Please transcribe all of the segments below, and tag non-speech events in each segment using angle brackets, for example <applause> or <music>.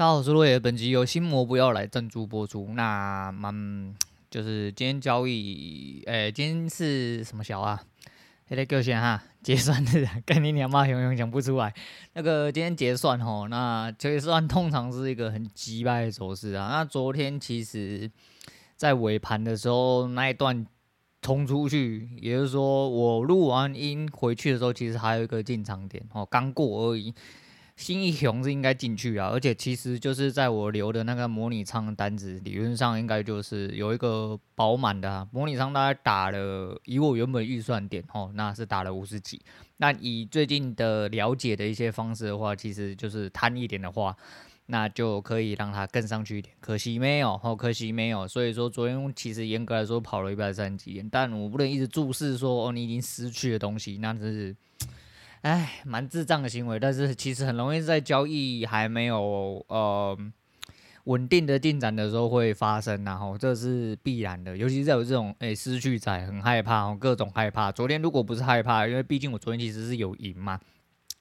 大家好，我是落叶。本集由心魔不要来赞助播出。那蛮 <tsk> 就是今天交易，诶、今天是什么小啊？还得够先哈，<laughs> 结算日，跟你娘妈永远讲不出来。那个今天结算吼，那结算通常是一个很击败的走势啊。那昨天其实，在尾盘的时候那一段冲出去，也就是说我录完音回去的时候，其实还有一个进场点哦，刚过而已。新一雄是应该进去啊，而且其实就是在我留的那个模拟仓单子，理论上应该就是有一个饱满的、啊、模拟仓，大概打了以我原本预算点哦，那是打了五十几。那以最近的了解的一些方式的话，其实就是贪一点的话，那就可以让它更上去一点。可惜没有哦，可惜没有。所以说昨天其实严格来说跑了一百三十几点，但我不能一直注视说哦，你已经失去的东西，那真是。哎，蛮智障的行为，但是其实很容易在交易还没有呃稳定的进展的时候会发生，然后这是必然的，尤其是在我这种哎失去仔很害怕，各种害怕。昨天如果不是害怕，因为毕竟我昨天其实是有赢嘛。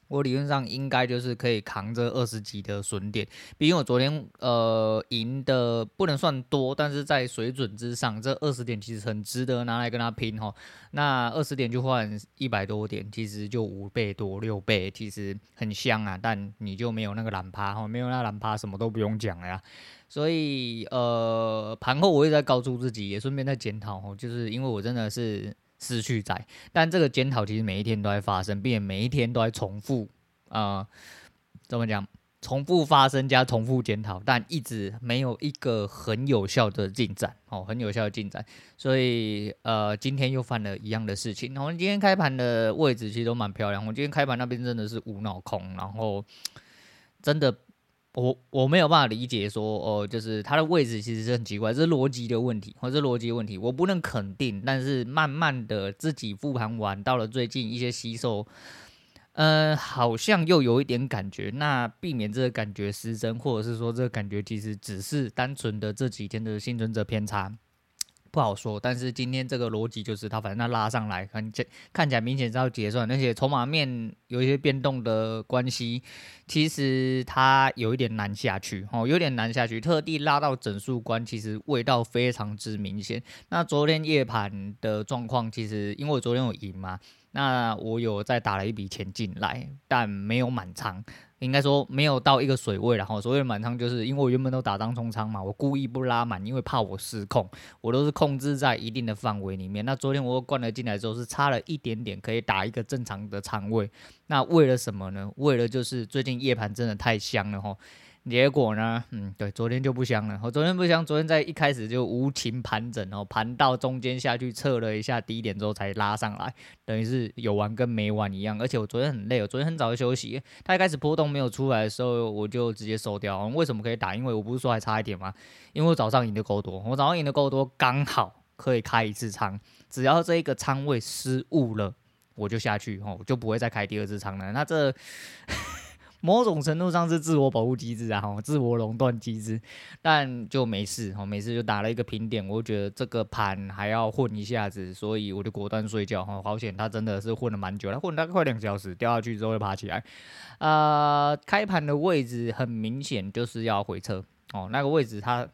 我理论上应该就是可以扛着二十几的损点，毕竟我昨天呃赢的不能算多，但是在水准之上，这二十点其实很值得拿来跟他拼哈。那二十点就换一百多点，其实就五倍多六倍，其实很香啊。但你就没有那个懒趴哈，没有那懒趴，什么都不用讲了呀。所以呃盘后我也在告诉自己，也顺便在检讨哦，就是因为我真的是。失去在，但这个检讨其实每一天都在发生，并且每一天都在重复啊、呃，怎么讲？重复发生加重复检讨，但一直没有一个很有效的进展哦，很有效的进展。所以呃，今天又犯了一样的事情。我们今天开盘的位置其实都蛮漂亮，我今天开盘那边真的是无脑空，然后真的。我我没有办法理解说哦，就是它的位置其实是很奇怪，这是逻辑的问题，或者是逻辑问题，我不能肯定。但是慢慢的自己复盘完，到了最近一些吸收，呃，好像又有一点感觉。那避免这个感觉失真，或者是说这个感觉其实只是单纯的这几天的幸存者偏差。不好说，但是今天这个逻辑就是它，反正它拉上来，看看起来明显是要结算，而且筹码面有一些变动的关系，其实它有一点难下去，哦，有点难下去，特地拉到整数关，其实味道非常之明显。那昨天夜盘的状况，其实因为我昨天有赢嘛，那我有再打了一笔钱进来，但没有满仓。应该说没有到一个水位，然后所谓的满仓就是因为我原本都打张冲仓嘛，我故意不拉满，因为怕我失控，我都是控制在一定的范围里面。那昨天我又灌了进来之后，是差了一点点可以打一个正常的仓位。那为了什么呢？为了就是最近夜盘真的太香了哈。结果呢？嗯，对，昨天就不香了。我昨天不香，昨天在一开始就无情盘整哦，盘到中间下去测了一下低点之后才拉上来，等于是有完跟没完一样。而且我昨天很累，我昨天很早就休息。它一开始波动没有出来的时候，我就直接收掉。为什么可以打？因为我不是说还差一点吗？因为我早上赢的够多，我早上赢的够多，刚好可以开一次仓。只要这一个仓位失误了，我就下去哦，就不会再开第二次仓了。那这。某种程度上是自我保护机制啊，哈，自我垄断机制，但就没事，哈，没事就打了一个平点，我觉得这个盘还要混一下子，所以我就果断睡觉，哈，好险，他真的是混了蛮久，他混了大概快两小时，掉下去之后又爬起来，呃，开盘的位置很明显就是要回撤，哦，那个位置他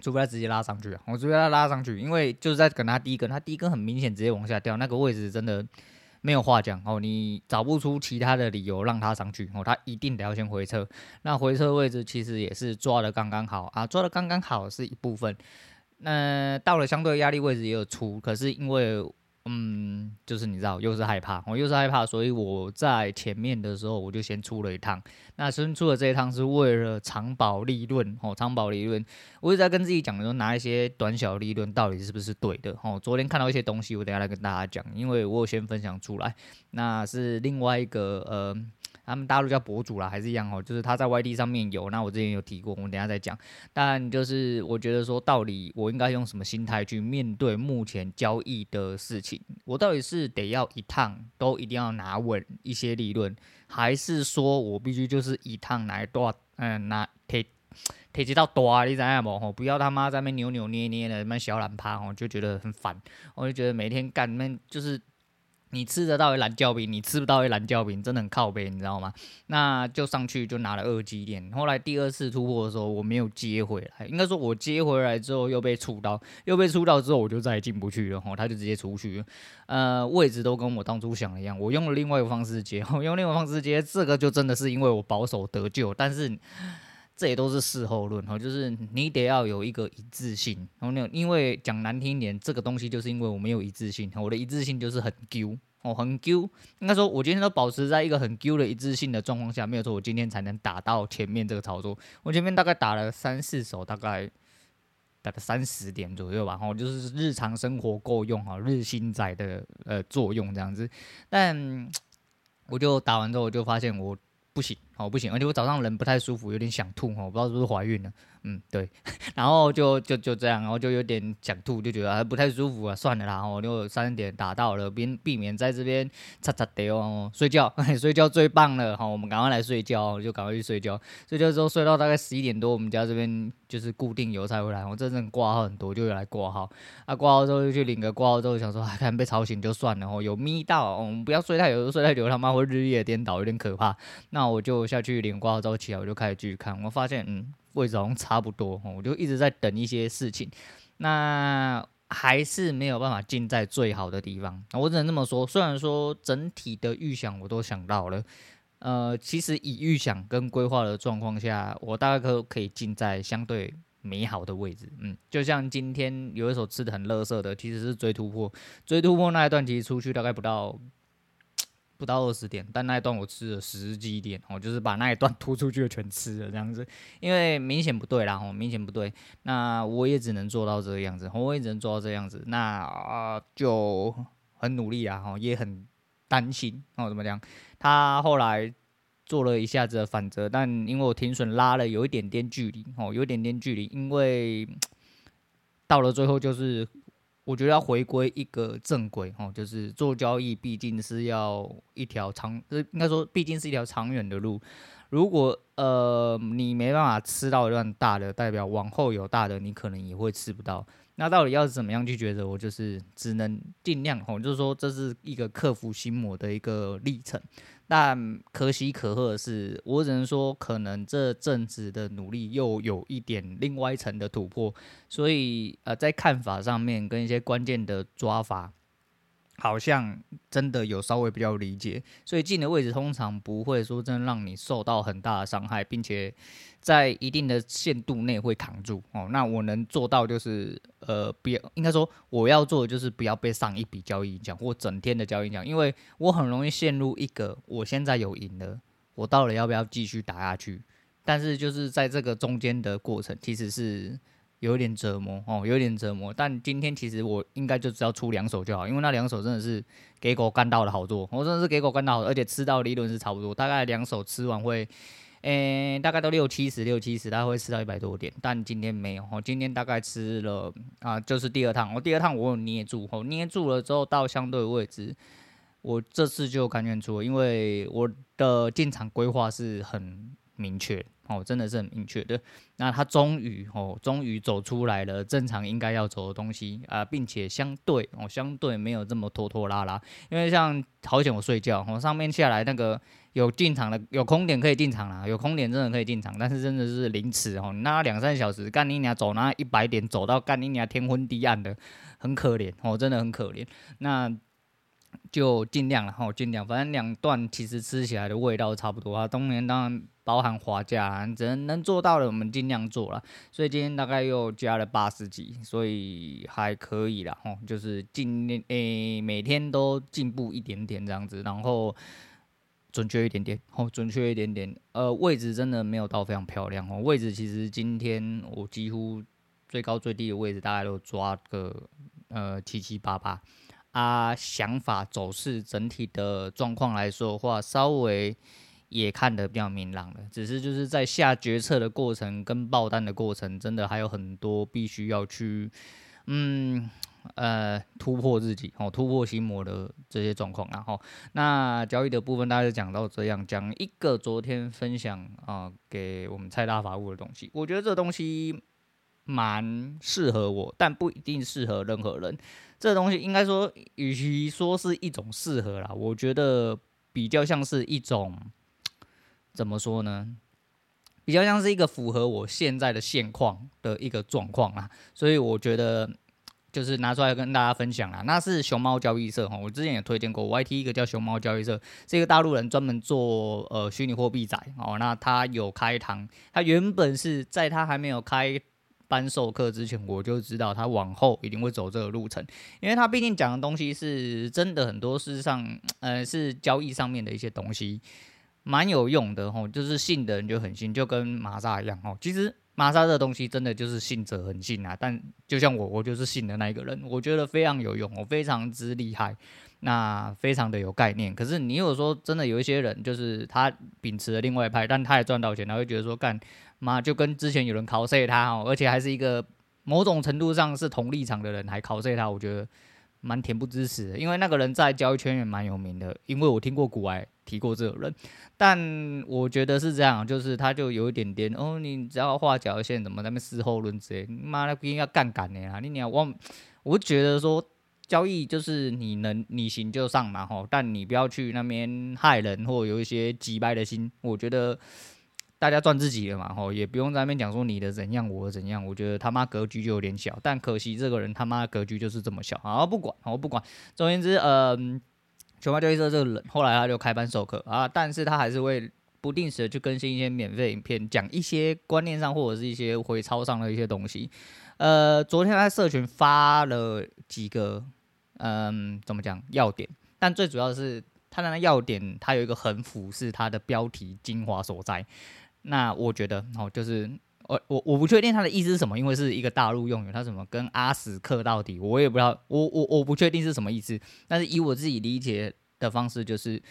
除非他直接拉上去，我除非他拉上去，因为就是在跟他第一根，他第一根很明显直接往下掉，那个位置真的。没有话讲哦，你找不出其他的理由让他上去哦，他一定得要先回撤。那回撤位置其实也是抓的刚刚好啊，抓的刚刚好是一部分。那到了相对压力位置也有出，可是因为。嗯，就是你知道，又是害怕，我又是害怕，所以我在前面的时候我就先出了一趟。那先出了这一趟是为了长保利润哦，长保利润。我一直在跟自己讲说，拿一些短小利润到底是不是对的哦？昨天看到一些东西，我等下来跟大家讲，因为我有先分享出来，那是另外一个呃。他们大陆叫博主啦，还是一样哦，就是他在 YT 上面有，那我之前有提过，我们等下再讲。但就是我觉得说，到底我应该用什么心态去面对目前交易的事情？我到底是得要一趟都一定要拿稳一些利润，还是说我必须就是一趟拿多，嗯，拿提提及到多啊，你知道吗？不要他妈在那扭扭捏捏的，那小懒趴，哦就觉得很烦，我就觉得每天干那就是。你吃得到一蓝胶饼，你吃不到一蓝胶饼，真的很靠背，你知道吗？那就上去就拿了二级点。后来第二次突破的时候，我没有接回来，应该说我接回来之后又被触到，又被触到之后我就再也进不去了，吼，他就直接出去了。呃，位置都跟我当初想的一样，我用了另外一个方式接，<laughs> 我用另外一个方式接，这个就真的是因为我保守得救，但是。这也都是事后论哈，就是你得要有一个一致性，然后因为讲难听一点，这个东西就是因为我没有一致性，我的一致性就是很丢哦，很丢。应该说，我今天都保持在一个很丢的一致性的状况下，没有说我今天才能打到前面这个操作。我前面大概打了三四手，大概打了三十点左右吧，哈，就是日常生活够用哈，日薪仔的呃作用这样子。但我就打完之后，我就发现我不行。哦，不行，而且我早上人不太舒服，有点想吐哦，我不知道是不是怀孕了。嗯，对，<laughs> 然后就就就这样，然后就有点想吐，就觉得还不太舒服啊，算了啦，然后就三点打到了，避避免在这边擦擦的哦，睡觉，<laughs> 睡觉最棒了，好，我们赶快来睡觉，就赶快去睡觉，睡觉之后睡到大概十一点多，我们家这边就是固定邮差回来，我真正挂号很多，就有来挂号，啊，挂号之后就去领个挂号之后，想说，哎，看被吵醒就算了，哦，有眯到，我们不要睡太久，睡太久他妈会日夜颠倒，有点可怕，那我就下去连挂号之后起来，我就开始继续看，我发现，嗯。位置好像差不多，我就一直在等一些事情，那还是没有办法进在最好的地方。我只能这么说，虽然说整体的预想我都想到了，呃，其实以预想跟规划的状况下，我大概可可以进在相对美好的位置。嗯，就像今天有一手吃的很垃圾的，其实是追突破，追突破那一段其实出去大概不到。不到二十点，但那一段我吃了十几点，哦，就是把那一段 <laughs> 拖出去的全吃了这样子，因为明显不对啦，哦，明显不对，那我也只能做到这个样子，我也只能做到这样子，那啊就很努力啊，哦，也很担心，哦，怎么讲？他后来做了一下子的反折，但因为我停损拉了有一点点距离，哦，有一点点距离，因为 <tsk> 到了最后就是。我觉得要回归一个正轨哦，就是做交易毕竟是要一条长，应该说毕竟是一条长远的路。如果呃你没办法吃到一段大的，代表往后有大的，你可能也会吃不到。那到底要怎么样去抉择？我就是只能尽量吼，就是说这是一个克服心魔的一个历程。但可喜可贺的是，我只能说，可能这阵子的努力又有一点另外一层的突破，所以呃，在看法上面跟一些关键的抓法。好像真的有稍微比较理解，所以进的位置通常不会说真的让你受到很大的伤害，并且在一定的限度内会扛住哦。那我能做到就是呃，不要应该说我要做的就是不要被上一笔交易影响或整天的交易影响，因为我很容易陷入一个我现在有赢了，我到底要不要继续打下去？但是就是在这个中间的过程，其实是。有点折磨哦，有点折磨。但今天其实我应该就只要出两手就好，因为那两手真的是给狗干到了好多，我真的是给狗干到，而且吃到利润是差不多，大概两手吃完会，诶、大概都六七十六七十，大概会吃到一百多点。但今天没有，我今天大概吃了啊，就是第二趟，我第二趟我有捏住，哦，捏住了之后到相对位置，我这次就感觉出，因为我的进场规划是很明确。哦，真的是很明确的。那他终于哦，终于走出来了，正常应该要走的东西啊，并且相对哦，相对没有这么拖拖拉拉。因为像好险我睡觉，哦，上面下来那个有进场的，有空点可以进场啦，有空点真的可以进场，但是真的是凌迟哦，那两三小时干你娘走那一百点走到干你娘天昏地暗的，很可怜哦，真的很可怜。那就尽量了哈，尽量，反正两段其实吃起来的味道差不多啊。冬眠当然包含滑价，只能能做到的我们尽量做了。所以今天大概又加了八十几，所以还可以啦。吼，就是尽量诶，每天都进步一点点这样子，然后准确一点点，哦，准确一点点。呃，位置真的没有到非常漂亮哦，位置其实今天我几乎最高最低的位置大概都抓个呃七七八八。啊，想法走势整体的状况来说的话，稍微也看得比较明朗了。只是就是在下决策的过程跟爆单的过程，真的还有很多必须要去，嗯，呃，突破自己哦，突破心魔的这些状况。然后，那交易的部分大家就讲到这样，讲一个昨天分享啊给我们蔡大法务的东西。我觉得这东西。蛮适合我，但不一定适合任何人。这东西应该说，与其说是一种适合啦，我觉得比较像是一种怎么说呢？比较像是一个符合我现在的现况的一个状况啦。所以我觉得就是拿出来跟大家分享啦。那是熊猫交易社哈，我之前也推荐过，YT 一个叫熊猫交易社，是一个大陆人专门做呃虚拟货币仔哦。那他有开堂，他原本是在他还没有开。班授课之前，我就知道他往后一定会走这个路程，因为他毕竟讲的东西是真的很多，事实上，呃，是交易上面的一些东西，蛮有用的吼，就是信的人就很信，就跟玛莎一样吼。其实玛莎这东西真的就是信者很信啊，但就像我，我就是信的那一个人，我觉得非常有用，我非常之厉害，那非常的有概念。可是你有说真的有一些人，就是他秉持了另外一派，但他也赚到钱，他会觉得说干。妈就跟之前有人 cos 他哦，而且还是一个某种程度上是同立场的人，还 cos 他，我觉得蛮恬不知耻的。因为那个人在交易圈也蛮有名的，因为我听过古埃提过这个人。但我觉得是这样，就是他就有一点点哦，你只要画脚线，怎么那边事后论之类，妈的不应该杠杆的啊！你你要我，我觉得说交易就是你能你行就上嘛吼，但你不要去那边害人或有一些机掰的心，我觉得。大家赚自己的嘛，吼，也不用在那边讲说你的怎样，我的怎样。我觉得他妈格局就有点小，但可惜这个人他妈格局就是这么小。好，不管，我不管。总而言之，嗯，熊猫交易社这个人后来他就开班授课啊，但是他还是会不定时的去更新一些免费影片，讲一些观念上或者是一些回操上的一些东西。呃，昨天在社群发了几个，嗯，怎么讲要点？但最主要的是他的要点，他有一个横幅是他的标题精华所在。那我觉得哦，就是我我我不确定他的意思是什么，因为是一个大陆用语，他怎么跟阿死磕到底，我也不知道，我我我不确定是什么意思。但是以我自己理解的方式，就是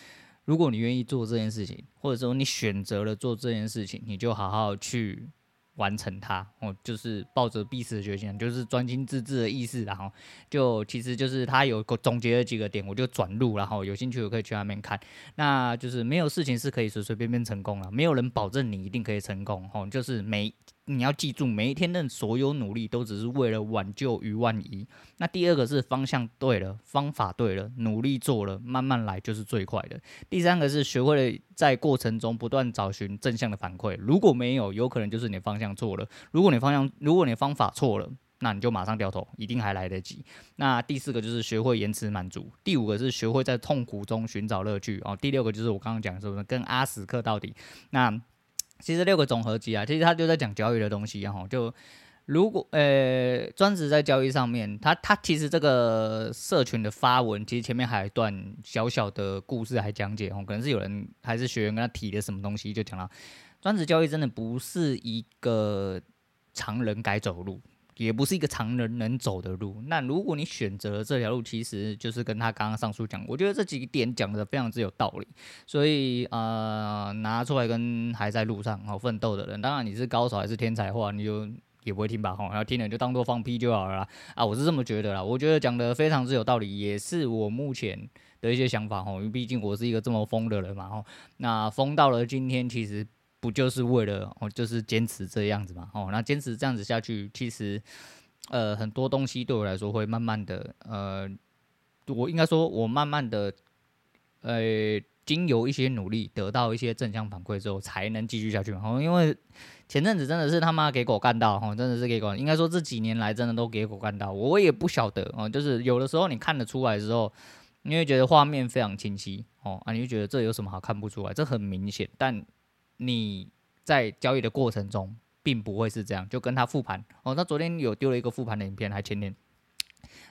如果你愿意做这件事情，或者说你选择了做这件事情，你就好好去。完成它，我，就是抱着必死的决心，就是专心致志的意思，然后就其实就是他有个总结了几个点，我就转录，然后有兴趣我可以去那边看。那就是没有事情是可以随随便便成功了，没有人保证你一定可以成功，吼，就是没。你要记住，每一天的所有努力都只是为了挽救于万一。那第二个是方向对了，方法对了，努力做了，慢慢来就是最快的。第三个是学会了在过程中不断找寻正向的反馈。如果没有，有可能就是你方向错了。如果你方向，如果你方法错了，那你就马上掉头，一定还来得及。那第四个就是学会延迟满足。第五个是学会在痛苦中寻找乐趣。哦，第六个就是我刚刚讲的，是不是跟阿死磕到底？那。其实六个总合集啊，其实他就在讲交易的东西，然后就如果呃专职在交易上面，他他其实这个社群的发文，其实前面还有一段小小的故事还讲解哦，可能是有人还是学员跟他提的什么东西，就讲了专职交易真的不是一个常人该走路。也不是一个常人能走的路。那如果你选择了这条路，其实就是跟他刚刚上述讲，我觉得这几个点讲的非常之有道理。所以呃，拿出来跟还在路上好奋斗的人，当然你是高手还是天才的话，你就也不会听吧？哈，然后听了就当做放屁就好了啦。啊，我是这么觉得啦。我觉得讲的非常之有道理，也是我目前的一些想法哈。因为毕竟我是一个这么疯的人嘛。哈，那疯到了今天，其实。不就是为了哦，就是坚持这样子嘛，哦，那坚持这样子下去，其实，呃，很多东西对我来说会慢慢的，呃，我应该说，我慢慢的，呃，经由一些努力，得到一些正向反馈之后，才能继续下去嘛。哦，因为前阵子真的是他妈给狗干到，哦，真的是给狗，应该说这几年来真的都给狗干到，我也不晓得哦，就是有的时候你看得出来之后，你会觉得画面非常清晰，哦，啊，你会觉得这有什么好看不出来？这很明显，但。你在交易的过程中，并不会是这样，就跟他复盘哦。他昨天有丢了一个复盘的影片，还前天，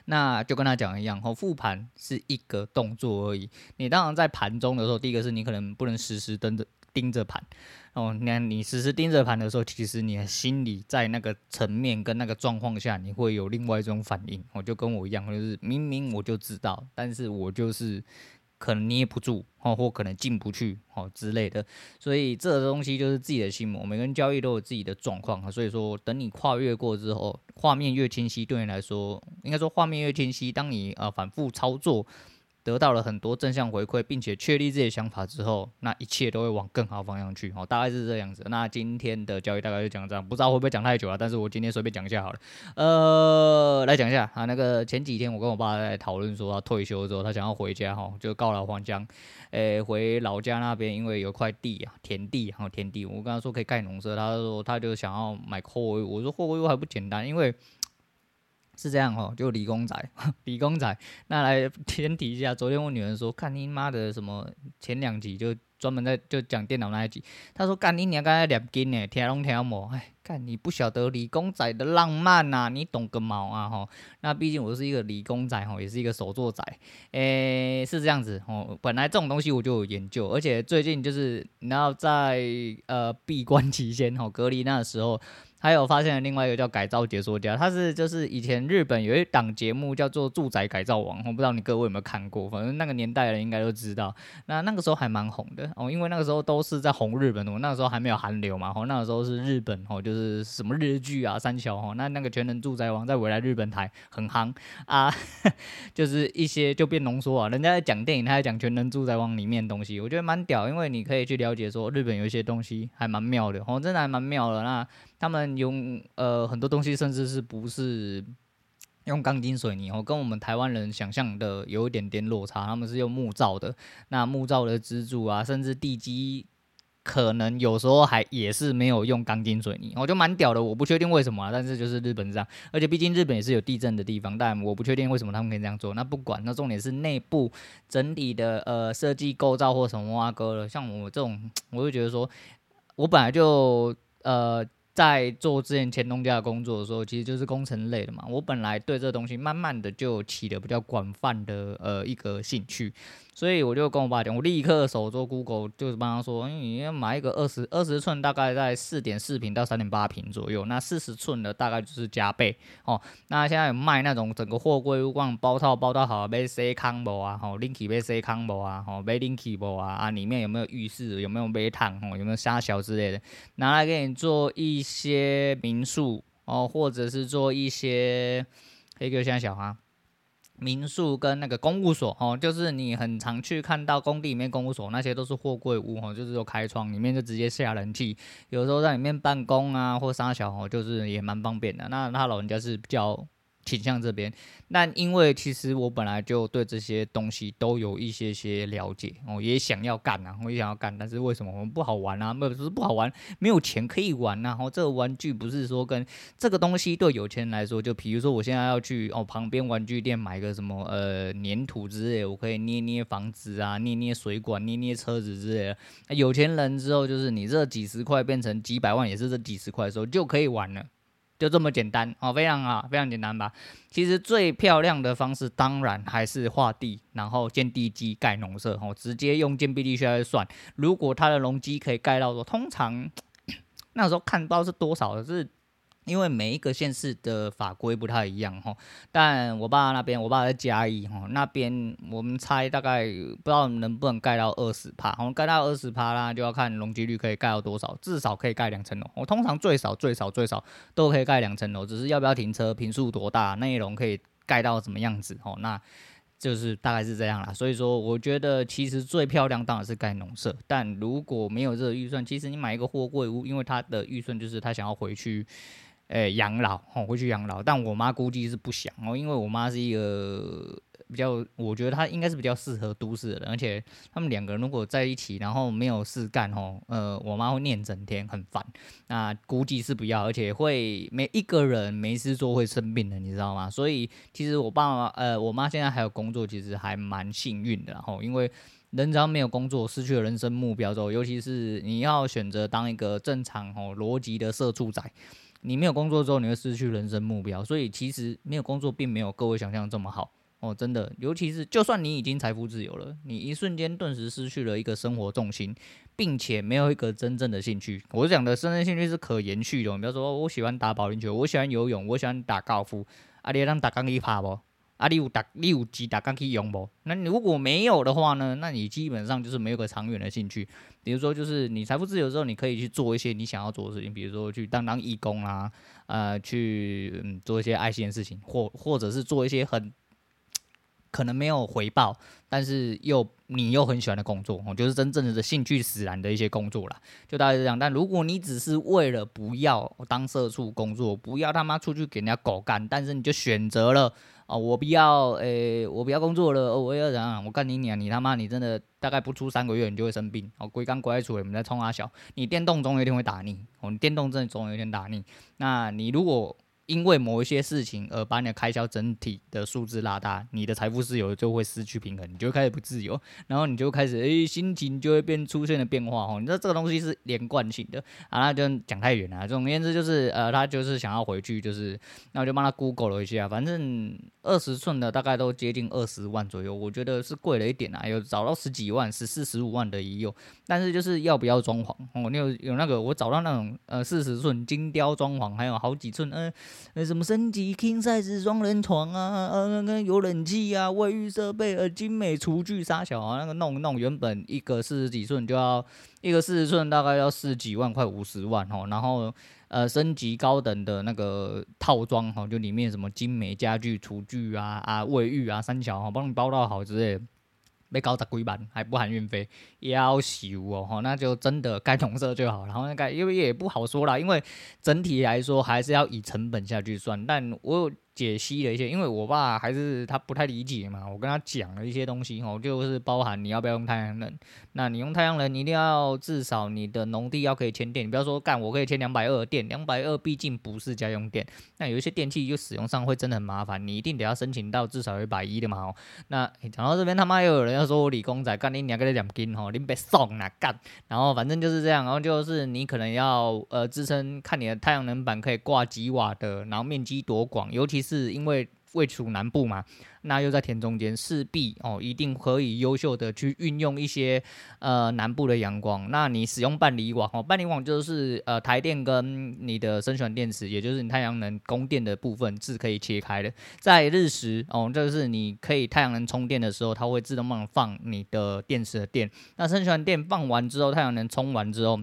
那就跟他讲一样哦。复盘是一个动作而已。你当然在盘中的时候，第一个是你可能不能时时盯着盯着盘哦。那你时时盯着盘的时候，其实你的心里在那个层面跟那个状况下，你会有另外一种反应。哦，就跟我一样，就是明明我就知道，但是我就是。可能捏不住哦，或可能进不去哦之类的，所以这个东西就是自己的心魔。每个人交易都有自己的状况，所以说等你跨越过之后，画面越清晰，对你来说，应该说画面越清晰。当你呃反复操作得到了很多正向回馈，并且确立自己的想法之后，那一切都会往更好方向去。哦，大概是这样子。那今天的交易大概就讲这样，不知道会不会讲太久了，但是我今天随便讲一下好了。呃，来讲一下啊，那个前几天我跟我爸在讨论说，他退休之后他想要回家哈，就告老还乡，诶、回老家那边，因为有块地啊，田地还有田地，我跟他说可以盖农舍，他说他就想要买货柜，我说货柜又还不简单，因为。是这样哦，就理工仔，<laughs> 理工仔，那来前提一下。昨天我女儿说，看你妈的什么前两集就专门在就讲电脑那一集，她说干你娘刚才两斤呢，听拢听无，哎，干你不晓得理工仔的浪漫呐、啊，你懂个毛啊吼。那毕竟我是一个理工仔吼，也是一个手作仔，诶、是这样子吼。本来这种东西我就有研究，而且最近就是然后在呃闭关期间吼，隔离那时候。还有发现了另外一个叫改造解说家，他是就是以前日本有一档节目叫做《住宅改造王》，我不知道你各位有没有看过，反正那个年代的人应该都知道。那那个时候还蛮红的哦，因为那个时候都是在红日本，我那个时候还没有韩流嘛，哦，那个时候是日本哦，就是什么日剧啊、三桥哦，那那个全能住宅王在未来日本台很夯啊，<laughs> 就是一些就变浓缩啊，人家在讲电影，他在讲全能住宅王里面的东西，我觉得蛮屌，因为你可以去了解说日本有一些东西还蛮妙的哦，真的还蛮妙的那。他们用呃很多东西，甚至是不是用钢筋水泥哦，跟我们台湾人想象的有一点点落差。他们是用木造的，那木造的支柱啊，甚至地基可能有时候还也是没有用钢筋水泥，我就蛮屌的。我不确定为什么啊，但是就是日本这样，而且毕竟日本也是有地震的地方，但我不确定为什么他们可以这样做。那不管，那重点是内部整体的呃设计构造或什么挖沟了。像我这种，我就觉得说，我本来就呃。在做之前前东家的工作的时候，其实就是工程类的嘛。我本来对这东西慢慢的就起了比较广泛的呃一个兴趣。所以我就跟我爸讲，我立刻手做 Google，就是帮他说，你要买一个二十二十寸，大概在四点四平到三点八平左右，那四十寸的大概就是加倍哦。那现在有卖那种整个货柜屋，包套包到好，买 C combo 啊，吼，Linky 买 C combo 啊，吼，买 Linky 不啊，啊，里面有没有浴室，有没有煤炭，吼，有没有沙小之类的，拿来给你做一些民宿哦，或者是做一些，可以给我想想哈。民宿跟那个公务所哦，就是你很常去看到工地里面公务所那些都是货柜屋哦，就是有开窗，里面就直接下人气，有时候在里面办公啊或杀小哦，就是也蛮方便的。那他老人家是比较。倾向这边，但因为其实我本来就对这些东西都有一些些了解，我也想要干啊，我也想要干，但是为什么我们不好玩啊？不是不好玩，没有钱可以玩啊。然后这个玩具不是说跟这个东西对有钱人来说，就比如说我现在要去哦旁边玩具店买个什么呃粘土之类，我可以捏捏房子啊，捏捏水管，捏捏车子之类的。有钱人之后就是你这几十块变成几百万，也是这几十块的时候就可以玩了。就这么简单哦，非常啊，非常简单吧？其实最漂亮的方式，当然还是画地，然后建地基、盖农舍，哦，直接用建蔽率去算。如果它的容积可以盖到说，通常 <clears throat> 那时候看不到是多少的，是。因为每一个县市的法规不太一样哈，但我爸那边，我爸在嘉义哈，那边我们猜大概不知道能不能盖到二十趴，我们盖到二十趴啦，就要看容积率可以盖到多少，至少可以盖两层楼。我通常最少最少最少都可以盖两层楼，只是要不要停车，坪数多大，内容可以盖到什么样子哦，那就是大概是这样啦。所以说，我觉得其实最漂亮当然是盖农舍，但如果没有这个预算，其实你买一个货柜屋，因为他的预算就是他想要回去。诶、养老哦，回去养老，但我妈估计是不想哦，因为我妈是一个比较，我觉得她应该是比较适合都市的人，而且他们两个人如果在一起，然后没有事干哦，呃，我妈会念整天，很烦。那估计是不要，而且会每一个人没事做会生病的，你知道吗？所以其实我爸妈，呃，我妈现在还有工作，其实还蛮幸运的，然后因为人只要没有工作，失去了人生目标之后，尤其是你要选择当一个正常哦逻辑的社畜仔。你没有工作之后，你会失去人生目标，所以其实没有工作并没有各位想象这么好哦，真的。尤其是就算你已经财富自由了，你一瞬间顿时失去了一个生活重心，并且没有一个真正的兴趣。我讲的真正兴趣是可延续的，比如说我喜欢打保龄球，我喜欢游泳，我喜欢打高尔夫，啊，你让打钢去爬不？啊，你有打，你有机打钢去用不？那如果没有的话呢？那你基本上就是没有个长远的兴趣。比如说，就是你财富自由之后，你可以去做一些你想要做的事情，比如说去当当义工啊，呃，去、嗯、做一些爱心的事情，或或者是做一些很可能没有回报，但是又你又很喜欢的工作，哦，就是真正的兴趣使然的一些工作啦，就大概是这样。但如果你只是为了不要当社畜工作，不要他妈出去给人家狗干，但是你就选择了哦，我不要，诶、我不要工作了，我要怎样？我干你娘，你他妈，你真的大概不出三个月，你就会生病。哦，龟刚龟在出，我们在冲阿小，你电动总有一天会打你，哦，你电动真的总有一天打你。那你如果因为某一些事情而把你的开销整体的数字拉大，你的财富自由就会失去平衡，你就开始不自由，然后你就开始诶、心情就会变出现了变化哦。你知道这个东西是连贯性的啊，那就讲太远了。总而言之就是呃，他就是想要回去，就是那我就帮他 Google 了一下，反正二十寸的大概都接近二十万左右，我觉得是贵了一点啊，有找到十几万、十四、十五万的也有，但是就是要不要装潢哦？你有有那个我找到那种呃四十寸精雕装潢，还有好几寸嗯。那什么升级 King size 双人床啊，呃，那个有冷气啊，卫浴设备，呃，精美厨具三小啊，那个弄弄，原本一个四十几寸就要一个四十寸大概要四几万，块五十万哦，然后呃升级高等的那个套装哈，就里面什么精美家具、厨具啊啊，卫浴啊，三小哈，帮你包到好之类。被搞砸几万，还不含运费，要修哦，那就真的该同色就好。然后那个因为也不好说啦，因为整体来说还是要以成本下去算。但我。解析了一些，因为我爸还是他不太理解嘛，我跟他讲了一些东西哦，就是包含你要不要用太阳能，那你用太阳能，你一定要至少你的农地要可以牵电，你不要说干我可以牵两百二电，两百二毕竟不是家用电，那有一些电器就使用上会真的很麻烦，你一定得要申请到至少一百一的嘛哦。那讲到这边他妈又有人要说我理工仔干你两个两斤吼，你别送啊干，然后反正就是这样，然后就是你可能要呃支撑看你的太阳能板可以挂几瓦的，然后面积多广，尤其是。因为位处南部嘛，那又在田中间，势必哦一定可以优秀的去运用一些呃南部的阳光。那你使用半离网哦，半离网就是呃台电跟你的生存电池，也就是你太阳能供电的部分是可以切开的。在日食哦，就是你可以太阳能充电的时候，它会自动帮你放你的电池的电。那生存电放完之后，太阳能充完之后。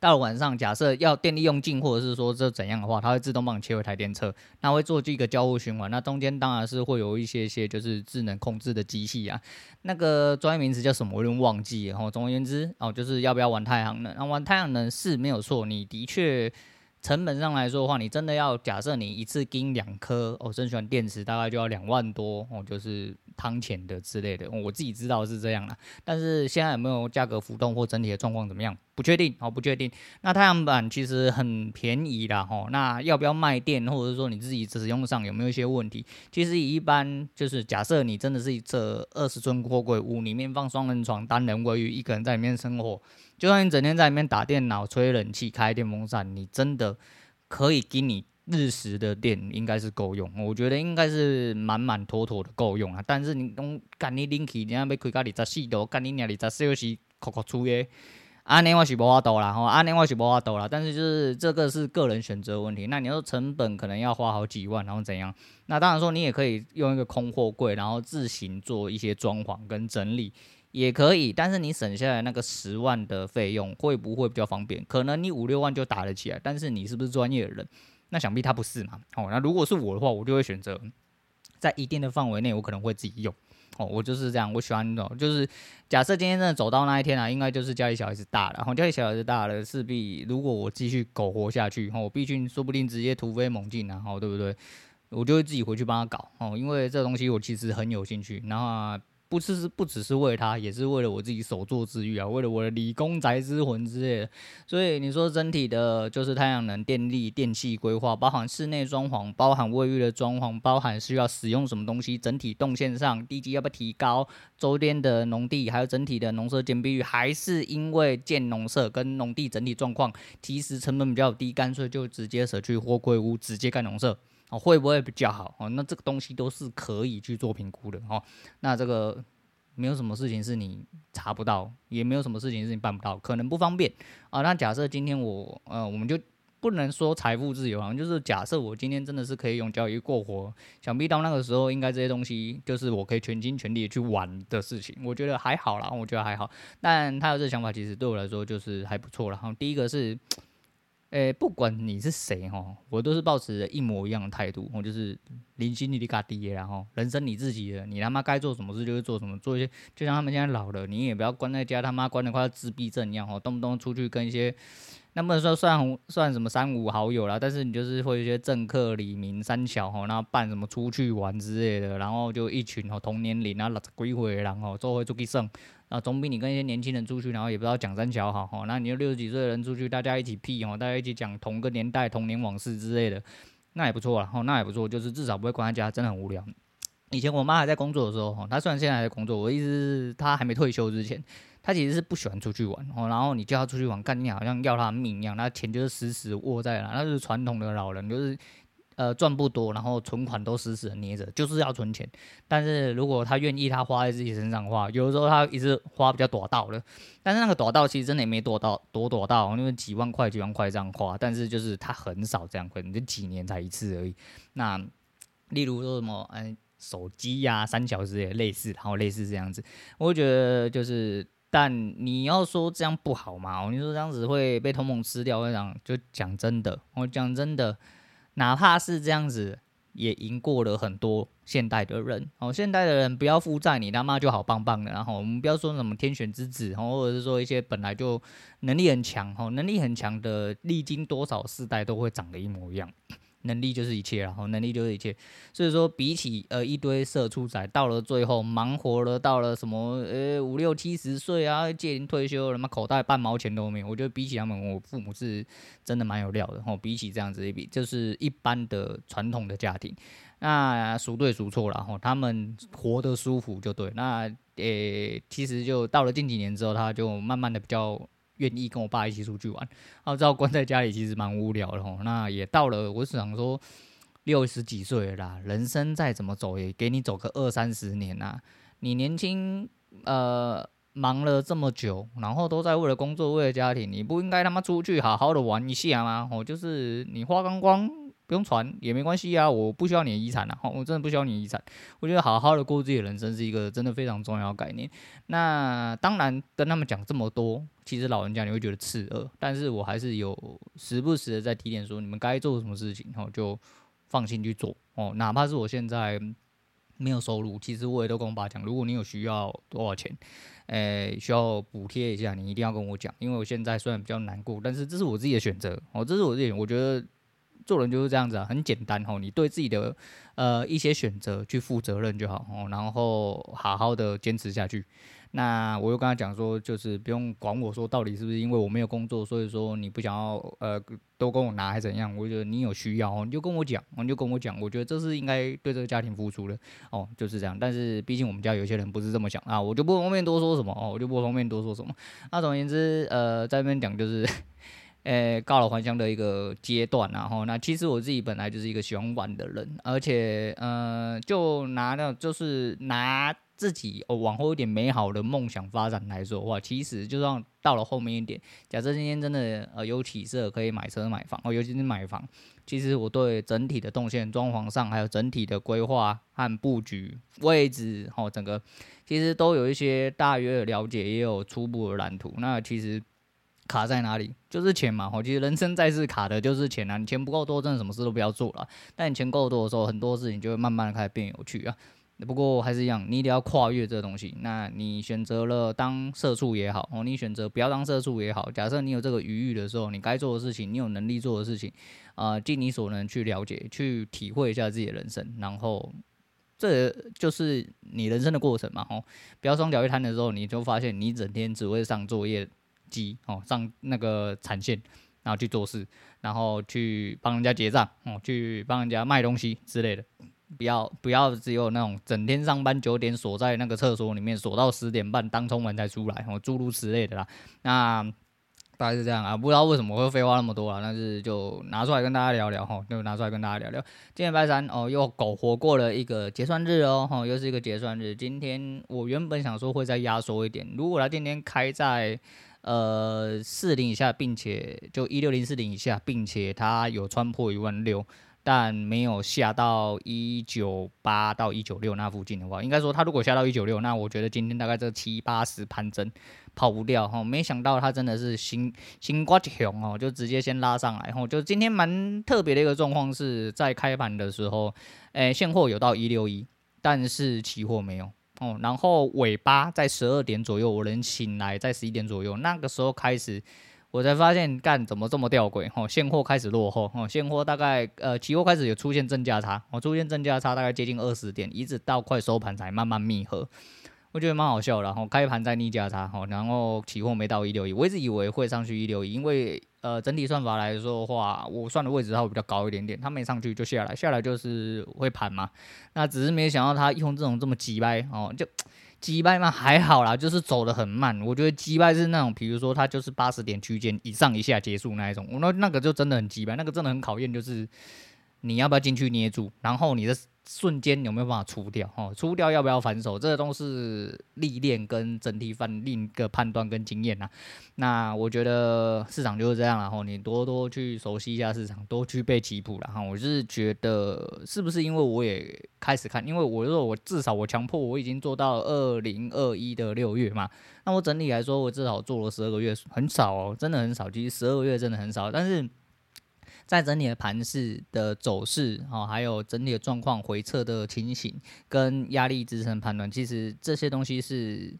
到了晚上，假设要电力用尽，或者是说这怎样的话，它会自动帮你切回台电车，那会做这个交互循环。那中间当然是会有一些些就是智能控制的机器啊，那个专业名词叫什么我有点忘记。然后总而言之，哦，就是要不要玩太阳能？那玩太阳能是没有错，你的确。成本上来说的话，你真的要假设你一次订两颗哦，生存电池大概就要两万多哦，就是汤钱的之类的，我自己知道是这样啦，但是现在有没有价格浮动或整体的状况怎么样？不确定哦，不确定。那太阳板其实很便宜啦，哦，那要不要卖电，或者说你自己使用上有没有一些问题？其实一般就是假设你真的是这二十寸货柜屋里面放双人床、单人卫浴，一个人在里面生活。就算你整天在里面打电脑、吹冷气、开电风扇，你真的可以给你日时的电，应该是够用。我觉得应该是满满妥妥的够用啊。但是你讲干你冷气，你要开到二十四度，干你娘二十四小时酷酷吹的，安尼我是无法度啦吼，安尼我是无法度啦。但是就是这个是个人选择问题。那你说成本可能要花好几万，然后怎样？那当然说你也可以用一个空货柜，然后自行做一些装潢跟整理。也可以，但是你省下来那个十万的费用会不会比较方便？可能你五六万就打得起来，但是你是不是专业的人？那想必他不是嘛。哦，那如果是我的话，我就会选择在一定的范围内，我可能会自己用。哦，我就是这样，我喜欢那种，就是假设今天真的走到那一天啊，应该就是家里小孩子大了，然后家里小孩子大了，势必如果我继续苟活下去，哦，我毕竟说不定直接突飞猛进然后，对不对？我就会自己回去帮他搞哦，因为这东西我其实很有兴趣，然后。不是是不只是为他，也是为了我自己手作之欲啊，为了我的理工宅之魂之类的。所以你说整体的，就是太阳能电力电器规划，包含室内装潢，包含卫浴的装潢，包含需要使用什么东西，整体动线上地基要不要提高，周边的农地还有整体的农舍建蔽率，还是因为建农舍跟农地整体状况，其实成本比较低，干脆就直接舍去货柜屋，直接盖农舍。哦，会不会比较好？哦，那这个东西都是可以去做评估的哦。那这个没有什么事情是你查不到，也没有什么事情是你办不到，可能不方便啊。那假设今天我呃，我们就不能说财富自由啊，就是假设我今天真的是可以用交易过活，想必到那个时候，应该这些东西就是我可以全心全力去玩的事情。我觉得还好啦，我觉得还好。但他的这个想法其实对我来说就是还不错了。然后第一个是。诶，不管你是谁哈，我都是保持一模一样的态度，我就是零心你的家己的，然后人生你自己的，你他妈该做什么事就是做什么，做一些就像他们现在老了，你也不要关在家，他妈关的快要自闭症一样哦，动不动出去跟一些。那不能说算算什么三五好友啦，但是你就是会一些政客、李明、三小吼，然后办什么出去玩之类的，然后就一群吼同年龄啊，六十几岁的人吼，做会出去耍，啊，总比你跟一些年轻人出去，然后也不知道讲三小好吼，那你就六十几岁的人出去，大家一起屁吼，大家一起讲同个年代、童年往事之类的，那也不错啦，吼，那也不错，就是至少不会关在家，真的很无聊。以前我妈还在工作的时候，她虽然现在还在工作，我的意思是她还没退休之前。他其实是不喜欢出去玩哦，然后你叫他出去玩，干你好像要他命一样，那钱就是死死握在那，那是传统的老人，就是呃赚不多，然后存款都死死的捏着，就是要存钱。但是如果他愿意，他花在自己身上的话，有的时候他一直花比较多到了，但是那个多到其实真的也没多到多多到，因为几万块几万块这样花，但是就是他很少这样，可能就几年才一次而已。那例如说什么，嗯，手机呀、啊，三小时也类似，然后类似这样子，我觉得就是。但你要说这样不好吗？你说这样子会被同盟吃掉，我讲就讲真的，我讲真的，哪怕是这样子，也赢过了很多现代的人。哦，现代的人不要负债，你他妈就好棒棒的。然后我们不要说什么天选之子，或者是说一些本来就能力很强，哦，能力很强的，历经多少世代都会长得一模一样。能力就是一切，然后能力就是一切。所以说，比起呃一堆社畜仔，到了最后忙活了，到了什么呃五六七十岁啊，届龄退休了，他妈口袋半毛钱都没有。我觉得比起他们，我父母是真的蛮有料的。吼比起这样子一比，就是一般的传统的家庭，那孰对孰错了？吼他们活得舒服就对。那呃，其实就到了近几年之后，他就慢慢的比较。愿意跟我爸一起出去玩，然后知道关在家里其实蛮无聊的吼。那也到了，我想说六十几岁了啦，人生再怎么走也给你走个二三十年呐。你年轻呃忙了这么久，然后都在为了工作为了家庭，你不应该他妈出去好好的玩一下吗？哦，就是你花光光。不用传也没关系啊，我不需要你的遗产啊，我真的不需要你的遗产。我觉得好好的过自己的人生是一个真的非常重要的概念。那当然跟他们讲这么多，其实老人家你会觉得刺耳，但是我还是有时不时的在提点说，你们该做什么事情，然就放心去做哦。哪怕是我现在没有收入，其实我也都跟我爸讲，如果你有需要多少钱，诶，需要补贴一下，你一定要跟我讲，因为我现在虽然比较难过，但是这是我自己的选择哦，这是我自己，我觉得。做人就是这样子啊，很简单吼，你对自己的呃一些选择去负责任就好哦，然后好好的坚持下去。那我又跟他讲说，就是不用管我说到底是不是因为我没有工作，所以说你不想要呃都跟我拿还是怎样？我觉得你有需要，你就跟我讲，你就跟我讲，我觉得这是应该对这个家庭付出的哦，就是这样。但是毕竟我们家有些人不是这么想啊，我就不方便多说什么哦，我就不方便多说什么。那总而言之，呃，在那边讲就是。诶，告老还乡的一个阶段，然后那其实我自己本来就是一个喜欢玩的人，而且呃，就拿那就是拿自己哦往后一点美好的梦想发展来说的话，其实就算到了后面一点，假设今天真的呃有起色可以买车买房哦，尤其是买房，其实我对整体的动线装潢上，还有整体的规划和布局位置哦，整个其实都有一些大约的了解，也有初步的蓝图。那其实。卡在哪里？就是钱嘛。我觉得人生在世卡的就是钱啊。你钱不够多，真的什么事都不要做了。但你钱够多的时候，很多事情就会慢慢的开始变有趣啊。不过还是一样，你得要跨越这个东西。那你选择了当社畜也好，哦，你选择不要当社畜也好。假设你有这个余裕的时候，你该做的事情，你有能力做的事情，啊、尽你所能去了解、去体会一下自己的人生。然后，这就是你人生的过程嘛。哦，不要双脚一摊的时候，你就发现你整天只会上作业。机哦，上那个产线，然后去做事，然后去帮人家结账哦，去帮人家卖东西之类的。不要不要只有那种整天上班九点锁在那个厕所里面锁到十点半当冲完才出来哦，诸如此类的啦。那大概是这样啊，不知道为什么会废话那么多啊，但是就拿出来跟大家聊聊哈，就拿出来跟大家聊聊。今天拜三哦，又苟活过了一个结算日哦，哈，又是一个结算日。今天我原本想说会再压缩一点，如果他今天开在。呃，四零以下，并且就一六零四零以下，并且它有穿破一万六，但没有下到一九八到一九六那附近的话，应该说它如果下到一九六，那我觉得今天大概这七八十盘整，跑不掉哈，没想到它真的是新新挂熊哦，就直接先拉上来，然后就今天蛮特别的一个状况是在开盘的时候，诶，现货有到一六一，但是期货没有哦，然后尾巴在十二点左右，我能醒来在十一点左右，那个时候开始。我才发现，干怎么这么吊诡？哦，现货开始落后，哦，现货大概呃，期货开始有出现正价差，我出现正价差大概接近二十点，一直到快收盘才慢慢密合，我觉得蛮好笑的。然后开盘在逆价差，吼，然后期货没到一六一，我一直以为会上去一六一，因为呃，整体算法来说的话，我算的位置它会比较高一点点，它没上去就下来，下来就是会盘嘛，那只是没想到它用这种这么急掰哦，就。<tsk> 击败嘛还好啦，就是走得很慢。我觉得击败是那种，比如说它就是八十点区间以上一下结束那一种，我那那个就真的很击败，那个真的很考验，就是你要不要进去捏住，然后你的。瞬间有没有办法出掉？哦，出掉要不要反手？这都是历练跟整体反另一个判断跟经验呐。那我觉得市场就是这样，然后你多多去熟悉一下市场，多去背棋谱，了哈我是觉得是不是因为我也开始看，因为我说我至少我强迫我已经做到二零二一的六月嘛。那我整体来说，我至少做了十二个月，很少哦，真的很少。其实十二个月真的很少，但是。在整体的盘势的走势，哈，还有整体的状况、回撤的情形跟压力支撑判断，其实这些东西是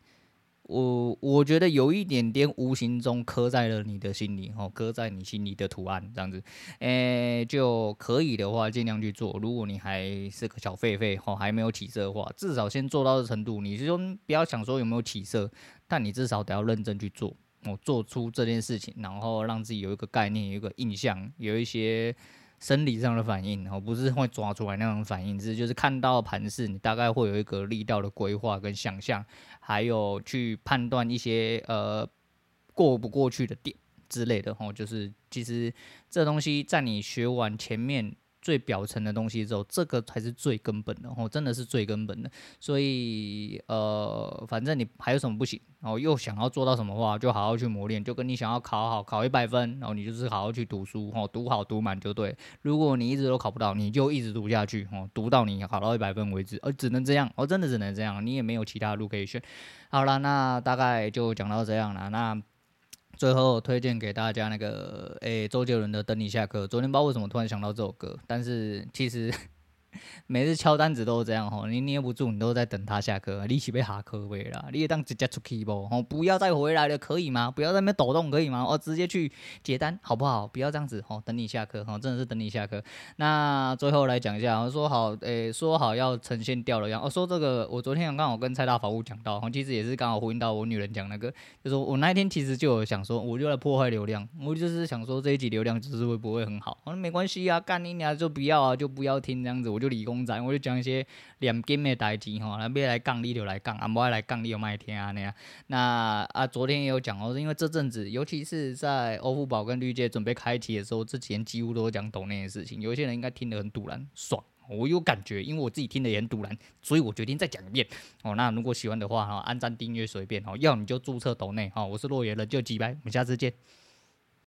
我我觉得有一点点无形中刻在了你的心里，哈，刻在你心里的图案这样子，诶、就可以的话尽量去做。如果你还是个小狒狒，哦，还没有起色的话，至少先做到的程度，你是说不要想说有没有起色，但你至少得要认真去做。我做出这件事情，然后让自己有一个概念，有一个印象，有一些生理上的反应，然后不是会抓出来那种反应，只是就是看到盘势，你大概会有一个力道的规划跟想象，还有去判断一些呃过不过去的点之类的。吼，就是其实这东西在你学完前面。最表层的东西之后，这个才是最根本的哦，真的是最根本的。所以呃，反正你还有什么不行，然后又想要做到什么话，就好好去磨练。就跟你想要考好考一百分，然后你就是好好去读书哦，读好读满就对。如果你一直都考不到，你就一直读下去哦，读到你考到一百分为止，而只能这样哦，真的只能这样，你也没有其他路可以选。好了，那大概就讲到这样了。那。最后推荐给大家那个，诶、周杰伦的《等你下课》。昨天不知道为什么突然想到这首歌，但是其实。<laughs> 每次敲单子都是这样吼，你捏不住，你都在等他下课，你起被下课位了，你也当直接出去不？吼，不要再回来了，可以吗？不要在那边抖动，可以吗？哦，直接去接单，好不好？不要这样子吼，等你下课吼，真的是等你下课。那最后来讲一下，说好，诶、说好要呈现掉了样。我说这个，我昨天刚好跟蔡大法务讲到，其实也是刚好呼应到我女人讲那个，就说我那一天其实就有想说，我就来破坏流量，我就是想说这一集流量就是会不会很好？我说没关系啊，干你俩就不要啊，就不要听这样子，就理工。我就讲一些两金的代志吼，那别来讲你就来讲，啊不爱来讲你就卖听啊那样。那啊昨天也有讲哦，因为这阵子，尤其是在欧付宝跟绿界准备开启的时候，之前几乎都讲抖内的事情。有些人应该听得很堵然爽，我有感觉，因为我自己听得也很堵然，所以我决定再讲一遍哦。那如果喜欢的话哈，按赞订阅随便哦，要你就注册抖内哦。我是洛爷人就几百，我们下次见。